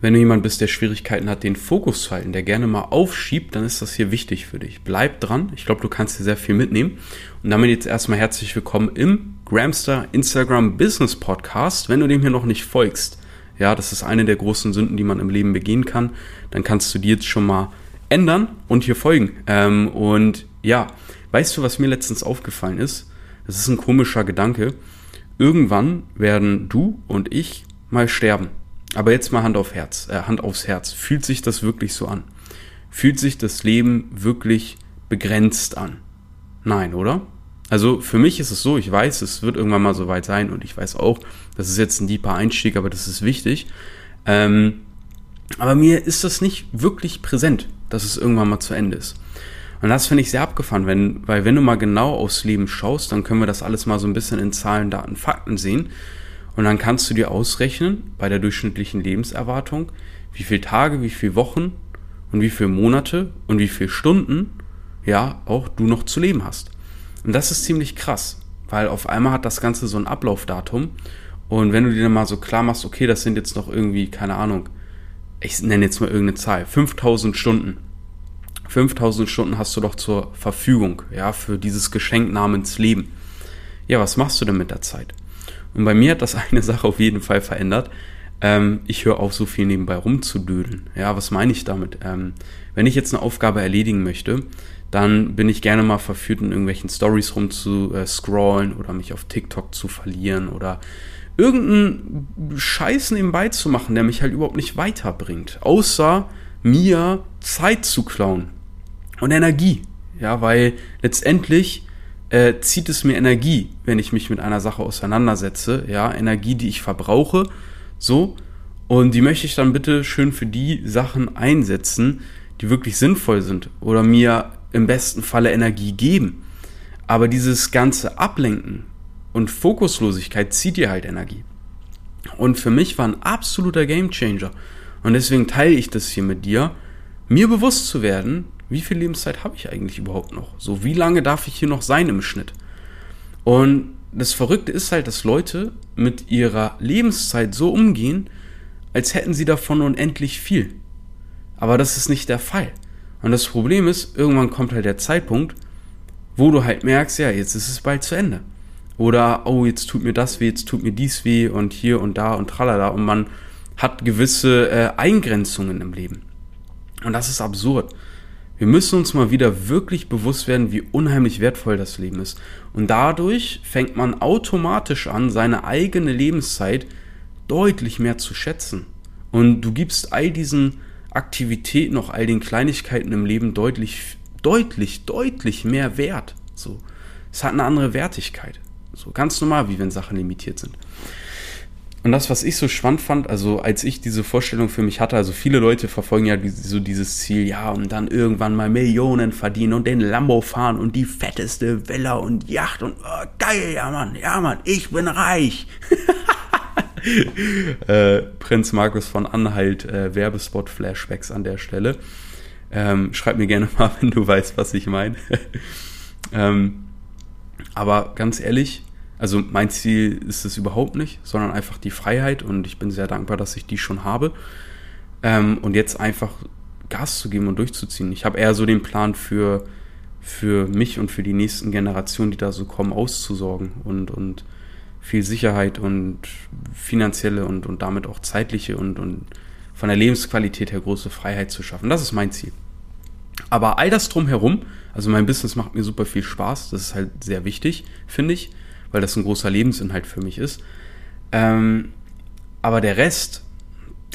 wenn du jemand bist, der Schwierigkeiten hat, den Fokus zu halten, der gerne mal aufschiebt, dann ist das hier wichtig für dich. Bleib dran. Ich glaube, du kannst dir sehr viel mitnehmen. Und damit jetzt erstmal herzlich willkommen im Gramster Instagram Business Podcast. Wenn du dem hier noch nicht folgst, ja, das ist eine der großen Sünden, die man im Leben begehen kann, dann kannst du die jetzt schon mal ändern und hier folgen. Ähm, und ja, weißt du, was mir letztens aufgefallen ist? Das ist ein komischer Gedanke. Irgendwann werden du und ich mal sterben. Aber jetzt mal Hand auf Herz, äh, Hand aufs Herz. Fühlt sich das wirklich so an? Fühlt sich das Leben wirklich begrenzt an? Nein, oder? Also für mich ist es so, ich weiß, es wird irgendwann mal so weit sein und ich weiß auch, das ist jetzt ein deeper Einstieg, aber das ist wichtig. Ähm, aber mir ist das nicht wirklich präsent, dass es irgendwann mal zu Ende ist. Und das finde ich sehr abgefahren, wenn, weil wenn du mal genau aufs Leben schaust, dann können wir das alles mal so ein bisschen in Zahlen, Daten, Fakten sehen. Und dann kannst du dir ausrechnen, bei der durchschnittlichen Lebenserwartung, wie viele Tage, wie viele Wochen und wie viele Monate und wie viele Stunden, ja, auch du noch zu leben hast. Und das ist ziemlich krass, weil auf einmal hat das Ganze so ein Ablaufdatum. Und wenn du dir dann mal so klar machst, okay, das sind jetzt noch irgendwie, keine Ahnung, ich nenne jetzt mal irgendeine Zahl, 5000 Stunden. 5000 Stunden hast du doch zur Verfügung, ja, für dieses Geschenk namens Leben. Ja, was machst du denn mit der Zeit? Und bei mir hat das eine Sache auf jeden Fall verändert. Ähm, ich höre auf, so viel nebenbei rumzudödeln. Ja, was meine ich damit? Ähm, wenn ich jetzt eine Aufgabe erledigen möchte, dann bin ich gerne mal verführt, in irgendwelchen Stories rumzuscrollen oder mich auf TikTok zu verlieren oder irgendeinen Scheiß nebenbei zu machen, der mich halt überhaupt nicht weiterbringt. Außer mir Zeit zu klauen und Energie. Ja, weil letztendlich äh, zieht es mir Energie, wenn ich mich mit einer Sache auseinandersetze. Ja, Energie, die ich verbrauche. So. Und die möchte ich dann bitte schön für die Sachen einsetzen, die wirklich sinnvoll sind oder mir im besten Falle Energie geben. Aber dieses ganze Ablenken und Fokuslosigkeit zieht dir halt Energie. Und für mich war ein absoluter Gamechanger. Und deswegen teile ich das hier mit dir, mir bewusst zu werden, wie viel Lebenszeit habe ich eigentlich überhaupt noch? So, wie lange darf ich hier noch sein im Schnitt? Und das Verrückte ist halt, dass Leute mit ihrer Lebenszeit so umgehen, als hätten sie davon unendlich viel. Aber das ist nicht der Fall. Und das Problem ist, irgendwann kommt halt der Zeitpunkt, wo du halt merkst, ja, jetzt ist es bald zu Ende. Oder, oh, jetzt tut mir das weh, jetzt tut mir dies weh und hier und da und tralala. Und man hat gewisse äh, Eingrenzungen im Leben. Und das ist absurd. Wir müssen uns mal wieder wirklich bewusst werden, wie unheimlich wertvoll das Leben ist. Und dadurch fängt man automatisch an, seine eigene Lebenszeit deutlich mehr zu schätzen. Und du gibst all diesen Aktivitäten, auch all den Kleinigkeiten im Leben deutlich, deutlich, deutlich mehr Wert. So. Es hat eine andere Wertigkeit. So ganz normal, wie wenn Sachen limitiert sind. Und das, was ich so spannend fand, also als ich diese Vorstellung für mich hatte, also viele Leute verfolgen ja so dieses Ziel, ja, und dann irgendwann mal Millionen verdienen und den Lambo fahren und die fetteste Villa und Yacht und oh, geil, ja Mann, ja Mann, ich bin reich. äh, Prinz Markus von Anhalt, äh, Werbespot-Flashbacks an der Stelle. Ähm, schreib mir gerne mal, wenn du weißt, was ich meine. ähm, aber ganz ehrlich, also mein Ziel ist es überhaupt nicht, sondern einfach die Freiheit und ich bin sehr dankbar, dass ich die schon habe. Ähm, und jetzt einfach Gas zu geben und durchzuziehen. Ich habe eher so den Plan für, für mich und für die nächsten Generationen, die da so kommen, auszusorgen und, und viel Sicherheit und finanzielle und, und damit auch zeitliche und, und von der Lebensqualität her große Freiheit zu schaffen. Das ist mein Ziel. Aber all das drumherum, also mein Business macht mir super viel Spaß, das ist halt sehr wichtig, finde ich weil das ein großer Lebensinhalt für mich ist. Ähm, aber der Rest,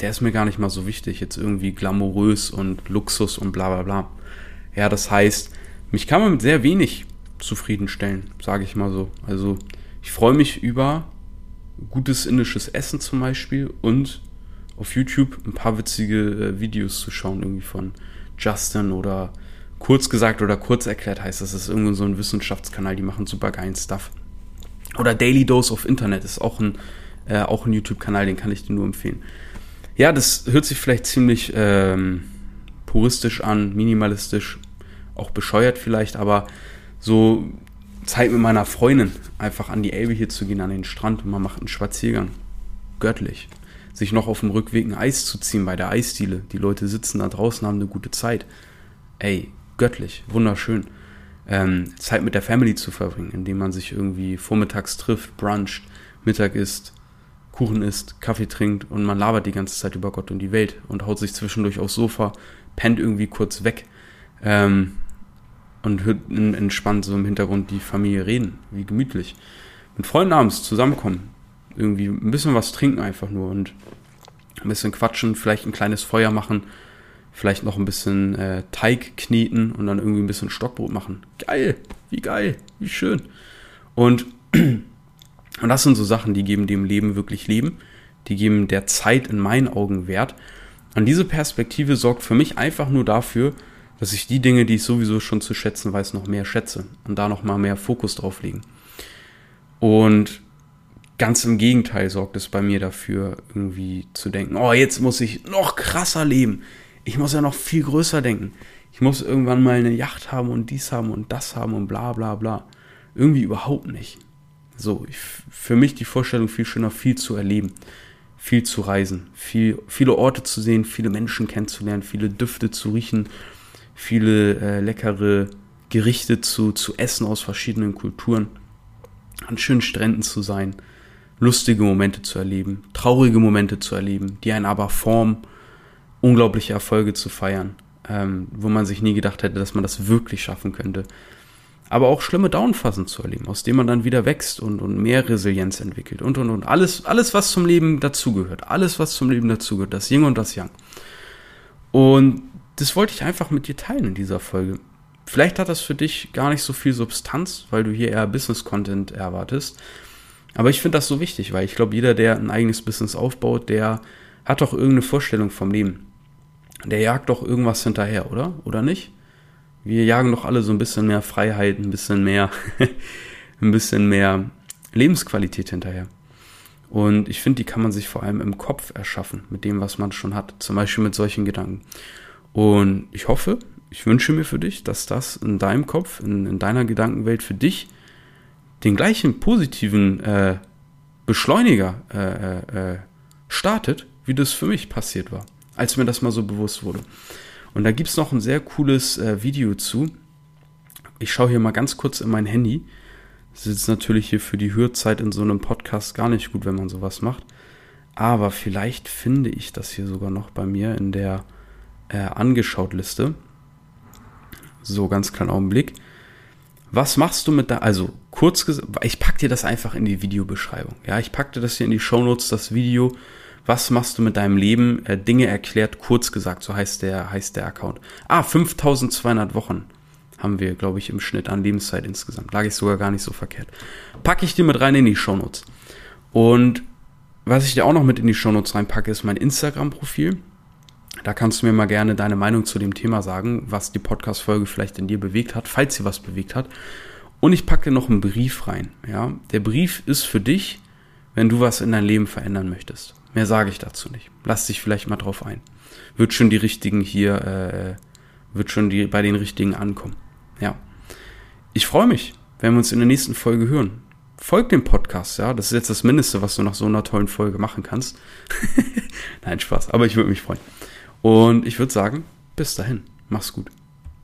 der ist mir gar nicht mal so wichtig. Jetzt irgendwie glamourös und Luxus und bla bla bla. Ja, das heißt, mich kann man mit sehr wenig zufriedenstellen, sage ich mal so. Also ich freue mich über gutes indisches Essen zum Beispiel und auf YouTube ein paar witzige äh, Videos zu schauen, irgendwie von Justin oder kurz gesagt oder kurz erklärt heißt das. Ist irgendwo so ein Wissenschaftskanal, die machen super geilen Stuff. Oder Daily Dose of Internet ist auch ein, äh, auch ein YouTube-Kanal, den kann ich dir nur empfehlen. Ja, das hört sich vielleicht ziemlich ähm, puristisch an, minimalistisch, auch bescheuert vielleicht, aber so Zeit mit meiner Freundin einfach an die Elbe hier zu gehen, an den Strand und man macht einen Spaziergang. Göttlich. sich noch auf dem Rückweg ein Eis zu ziehen bei der Eisdiele. Die Leute sitzen da draußen, haben eine gute Zeit. Ey, göttlich, wunderschön. Ähm, Zeit mit der Family zu verbringen, indem man sich irgendwie vormittags trifft, bruncht, Mittag isst, Kuchen isst, Kaffee trinkt und man labert die ganze Zeit über Gott und die Welt und haut sich zwischendurch aufs Sofa, pennt irgendwie kurz weg ähm, und hört entspannt so im Hintergrund die Familie reden, wie gemütlich. Mit Freunden abends zusammenkommen, irgendwie ein bisschen was trinken einfach nur und ein bisschen quatschen, vielleicht ein kleines Feuer machen, vielleicht noch ein bisschen äh, Teig kneten und dann irgendwie ein bisschen Stockbrot machen. Geil, wie geil, wie schön. Und, und das sind so Sachen, die geben dem Leben wirklich Leben, die geben der Zeit in meinen Augen Wert. Und diese Perspektive sorgt für mich einfach nur dafür, dass ich die Dinge, die ich sowieso schon zu schätzen weiß, noch mehr schätze und da noch mal mehr Fokus drauf legen. Und Ganz im Gegenteil sorgt es bei mir dafür, irgendwie zu denken, oh, jetzt muss ich noch krasser leben. Ich muss ja noch viel größer denken. Ich muss irgendwann mal eine Yacht haben und dies haben und das haben und bla bla bla. Irgendwie überhaupt nicht. So, ich, für mich die Vorstellung viel schöner, viel zu erleben, viel zu reisen, viel, viele Orte zu sehen, viele Menschen kennenzulernen, viele Düfte zu riechen, viele äh, leckere Gerichte zu, zu essen aus verschiedenen Kulturen, an schönen Stränden zu sein, lustige Momente zu erleben, traurige Momente zu erleben, die einen aber formen, unglaubliche Erfolge zu feiern, ähm, wo man sich nie gedacht hätte, dass man das wirklich schaffen könnte. Aber auch schlimme Downphasen zu erleben, aus denen man dann wieder wächst und, und mehr Resilienz entwickelt und und und. Alles, alles, was zum Leben dazugehört. Alles, was zum Leben dazugehört. Das Yin und das Yang. Und das wollte ich einfach mit dir teilen in dieser Folge. Vielleicht hat das für dich gar nicht so viel Substanz, weil du hier eher Business-Content erwartest. Aber ich finde das so wichtig, weil ich glaube, jeder, der ein eigenes Business aufbaut, der hat doch irgendeine Vorstellung vom Leben. Der jagt doch irgendwas hinterher, oder? Oder nicht? Wir jagen doch alle so ein bisschen mehr Freiheit, ein bisschen mehr, ein bisschen mehr Lebensqualität hinterher. Und ich finde, die kann man sich vor allem im Kopf erschaffen, mit dem, was man schon hat. Zum Beispiel mit solchen Gedanken. Und ich hoffe, ich wünsche mir für dich, dass das in deinem Kopf, in, in deiner Gedankenwelt für dich den gleichen positiven äh, Beschleuniger äh, äh, äh, startet, wie das für mich passiert war, als mir das mal so bewusst wurde. Und da gibt es noch ein sehr cooles äh, Video zu. Ich schaue hier mal ganz kurz in mein Handy. Das ist natürlich hier für die Hörzeit in so einem Podcast gar nicht gut, wenn man sowas macht. Aber vielleicht finde ich das hier sogar noch bei mir in der äh, Angeschaut-Liste. So, ganz kleinen Augenblick. Was machst du mit da, also kurz gesagt, ich pack dir das einfach in die Videobeschreibung. Ja, ich pack dir das hier in die Shownotes, das Video. Was machst du mit deinem Leben? Äh, Dinge erklärt, kurz gesagt, so heißt der, heißt der Account. Ah, 5200 Wochen haben wir, glaube ich, im Schnitt an Lebenszeit insgesamt. Lag ich sogar gar nicht so verkehrt. Packe ich dir mit rein in die Shownotes. Und was ich dir auch noch mit in die Shownotes reinpacke, ist mein Instagram-Profil. Da kannst du mir mal gerne deine Meinung zu dem Thema sagen, was die Podcast-Folge vielleicht in dir bewegt hat, falls sie was bewegt hat. Und ich packe noch einen Brief rein. Ja, der Brief ist für dich, wenn du was in deinem Leben verändern möchtest. Mehr sage ich dazu nicht. Lass dich vielleicht mal drauf ein. Wird schon die richtigen hier, äh, wird schon die bei den richtigen ankommen. Ja. Ich freue mich, wenn wir uns in der nächsten Folge hören. Folg dem Podcast, ja. Das ist jetzt das Mindeste, was du nach so einer tollen Folge machen kannst. Nein, Spaß. Aber ich würde mich freuen. Und ich würde sagen, bis dahin, mach's gut.